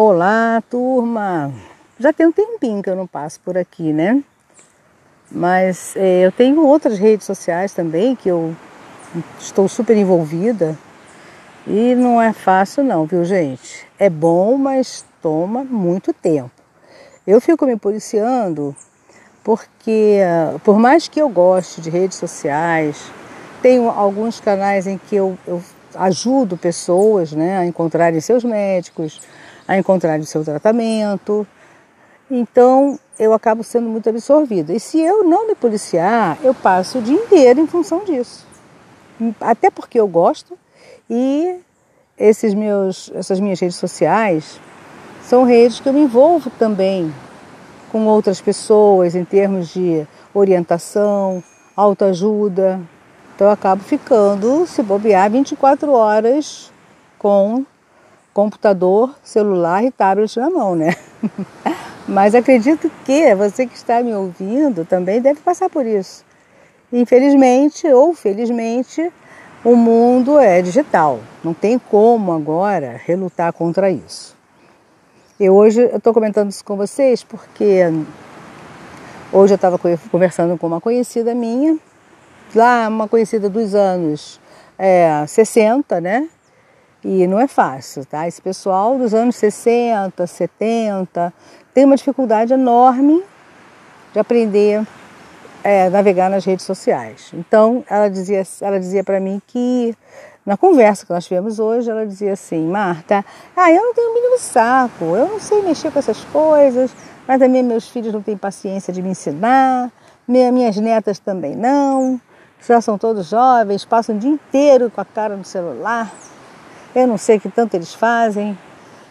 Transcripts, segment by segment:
Olá, turma! Já tem um tempinho que eu não passo por aqui, né? Mas é, eu tenho outras redes sociais também que eu estou super envolvida e não é fácil não, viu gente? É bom, mas toma muito tempo. Eu fico me policiando porque, por mais que eu goste de redes sociais, tenho alguns canais em que eu, eu ajudo pessoas né, a encontrarem seus médicos, a encontrarem seu tratamento. Então eu acabo sendo muito absorvida. E se eu não me policiar, eu passo o dia inteiro em função disso. Até porque eu gosto e esses meus, essas minhas redes sociais são redes que eu me envolvo também com outras pessoas em termos de orientação, autoajuda. Então eu acabo ficando, se bobear, 24 horas com computador, celular e tablet na mão, né? Mas acredito que você que está me ouvindo também deve passar por isso. Infelizmente ou felizmente, o mundo é digital. Não tem como agora relutar contra isso. Eu hoje estou comentando isso com vocês porque hoje eu estava conversando com uma conhecida minha, lá uma conhecida dos anos é, 60, né? E não é fácil, tá? Esse pessoal dos anos 60, 70 tem uma dificuldade enorme de aprender é, navegar nas redes sociais. Então, ela dizia, ela dizia para mim que, na conversa que nós tivemos hoje, ela dizia assim: Marta, ah, eu não tenho o mínimo saco, eu não sei mexer com essas coisas, mas também meus filhos não têm paciência de me ensinar, minhas netas também não, já são todos jovens, passam o dia inteiro com a cara no celular, eu não sei o que tanto eles fazem,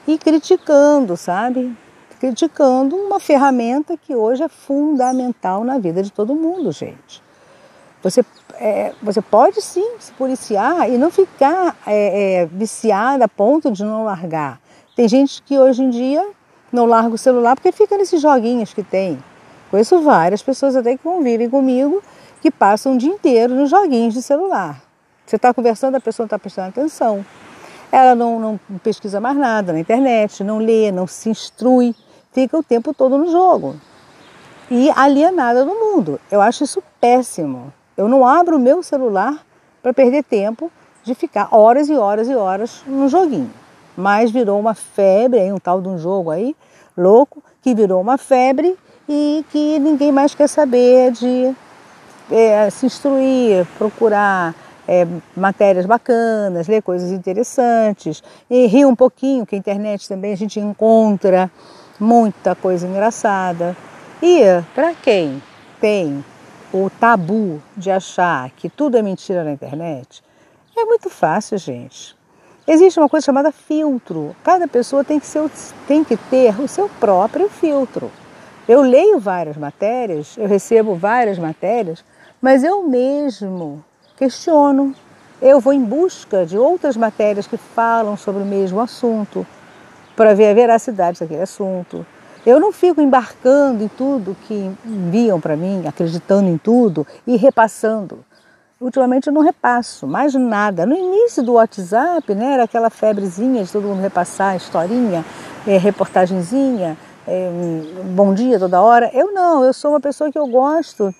e criticando, sabe? criticando uma ferramenta que hoje é fundamental na vida de todo mundo, gente. Você, é, você pode sim se policiar e não ficar é, é, viciada a ponto de não largar. Tem gente que hoje em dia não larga o celular porque fica nesses joguinhos que tem. Conheço várias pessoas até que convivem comigo que passam o dia inteiro nos joguinhos de celular. Você está conversando, a pessoa não está prestando atenção. Ela não, não pesquisa mais nada na internet, não lê, não se instrui fica o tempo todo no jogo e alienada do mundo. Eu acho isso péssimo. Eu não abro o meu celular para perder tempo de ficar horas e horas e horas no joguinho. Mas virou uma febre, aí, um tal de um jogo aí, louco, que virou uma febre e que ninguém mais quer saber de é, se instruir, procurar é, matérias bacanas, ler coisas interessantes e rir um pouquinho, que a internet também a gente encontra muita coisa engraçada. E para quem tem o tabu de achar que tudo é mentira na internet, é muito fácil, gente. Existe uma coisa chamada filtro. Cada pessoa tem que, ser, tem que ter o seu próprio filtro. Eu leio várias matérias, eu recebo várias matérias, mas eu mesmo questiono. Eu vou em busca de outras matérias que falam sobre o mesmo assunto para ver a veracidade daquele assunto. Eu não fico embarcando em tudo que enviam para mim, acreditando em tudo e repassando. Ultimamente eu não repasso mais nada. No início do WhatsApp, né, era aquela febrezinha de todo mundo repassar historinha, é, reportagenzinha, é, bom dia toda hora. Eu não, eu sou uma pessoa que eu gosto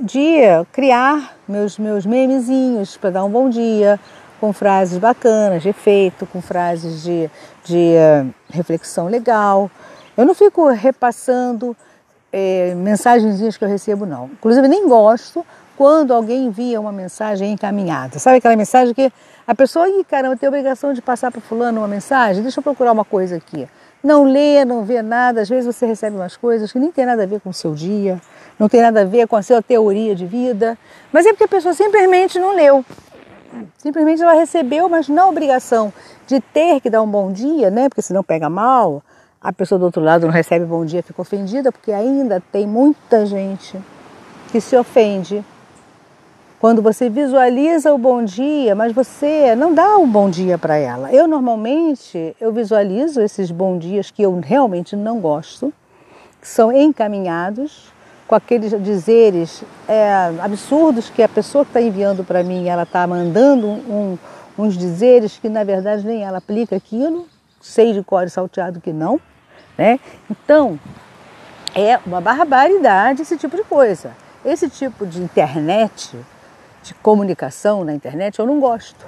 de criar meus, meus memezinhos para dar um bom dia, com frases bacanas, de efeito, com frases de, de uh, reflexão legal. Eu não fico repassando é, mensagenzinhas que eu recebo, não. Inclusive, nem gosto quando alguém envia uma mensagem encaminhada. Sabe aquela mensagem que a pessoa, Ih, caramba, tem obrigação de passar para fulano uma mensagem? Deixa eu procurar uma coisa aqui. Não lê, não vê nada. Às vezes você recebe umas coisas que nem tem nada a ver com o seu dia, não tem nada a ver com a sua teoria de vida, mas é porque a pessoa simplesmente não leu. Simplesmente ela recebeu, mas não a obrigação de ter que dar um bom dia, né? Porque senão pega mal. A pessoa do outro lado não recebe bom dia, fica ofendida, porque ainda tem muita gente que se ofende quando você visualiza o bom dia, mas você não dá um bom dia para ela. Eu normalmente eu visualizo esses bons dias que eu realmente não gosto, que são encaminhados com aqueles dizeres é, absurdos que a pessoa que está enviando para mim, ela está mandando um, uns dizeres que na verdade nem ela aplica aquilo. sei de cor salteado que não, né? Então, é uma barbaridade esse tipo de coisa. Esse tipo de internet, de comunicação na internet, eu não gosto,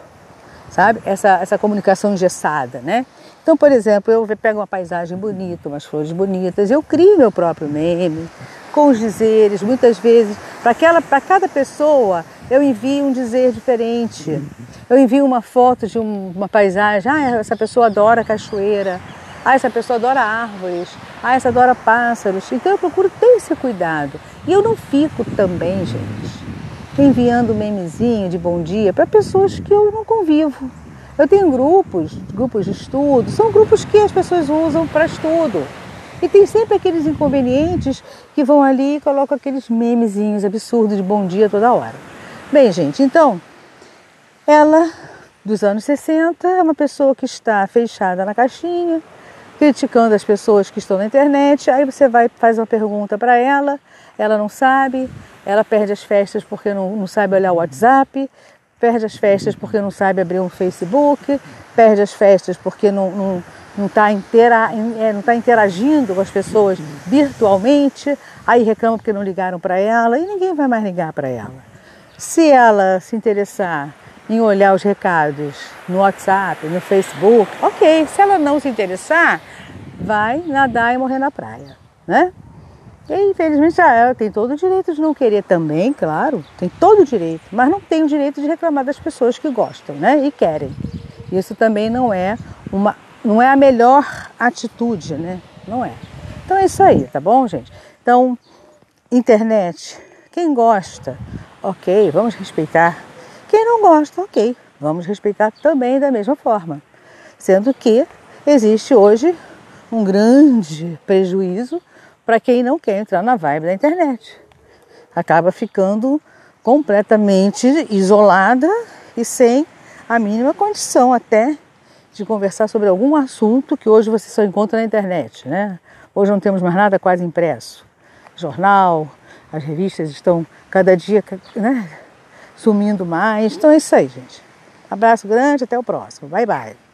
sabe? Essa, essa comunicação engessada, né? Então, por exemplo, eu pego uma paisagem bonita, umas flores bonitas, eu crio meu próprio meme, com os dizeres, muitas vezes, para cada pessoa eu envio um dizer diferente. Eu envio uma foto de um, uma paisagem, ah, essa pessoa adora cachoeira, ah, essa pessoa adora árvores, ah, essa adora pássaros. Então eu procuro ter esse cuidado. E eu não fico também, gente, enviando memezinho de bom dia para pessoas que eu não convivo. Eu tenho grupos, grupos de estudo, são grupos que as pessoas usam para estudo. E tem sempre aqueles inconvenientes que vão ali e colocam aqueles memezinhos absurdos de bom dia toda hora. Bem, gente, então, ela, dos anos 60, é uma pessoa que está fechada na caixinha, criticando as pessoas que estão na internet. Aí você vai faz uma pergunta para ela, ela não sabe, ela perde as festas porque não, não sabe olhar o WhatsApp, perde as festas porque não sabe abrir um Facebook, perde as festas porque não, não não está intera, é, não tá interagindo com as pessoas virtualmente, aí reclama porque não ligaram para ela e ninguém vai mais ligar para ela. Se ela se interessar em olhar os recados no WhatsApp, no Facebook, ok. Se ela não se interessar, vai nadar e morrer na praia, né? E infelizmente ela tem todo o direito de não querer também, claro, tem todo o direito, mas não tem o direito de reclamar das pessoas que gostam, né? E querem. Isso também não é uma não é a melhor atitude, né? Não é. Então é isso aí, tá bom, gente? Então, internet, quem gosta, ok, vamos respeitar. Quem não gosta, ok, vamos respeitar também da mesma forma. Sendo que existe hoje um grande prejuízo para quem não quer entrar na vibe da internet. Acaba ficando completamente isolada e sem a mínima condição até de conversar sobre algum assunto que hoje você só encontra na internet, né? Hoje não temos mais nada quase impresso. Jornal, as revistas estão cada dia né, sumindo mais. Então é isso aí, gente. Abraço grande, até o próximo. Bye, bye.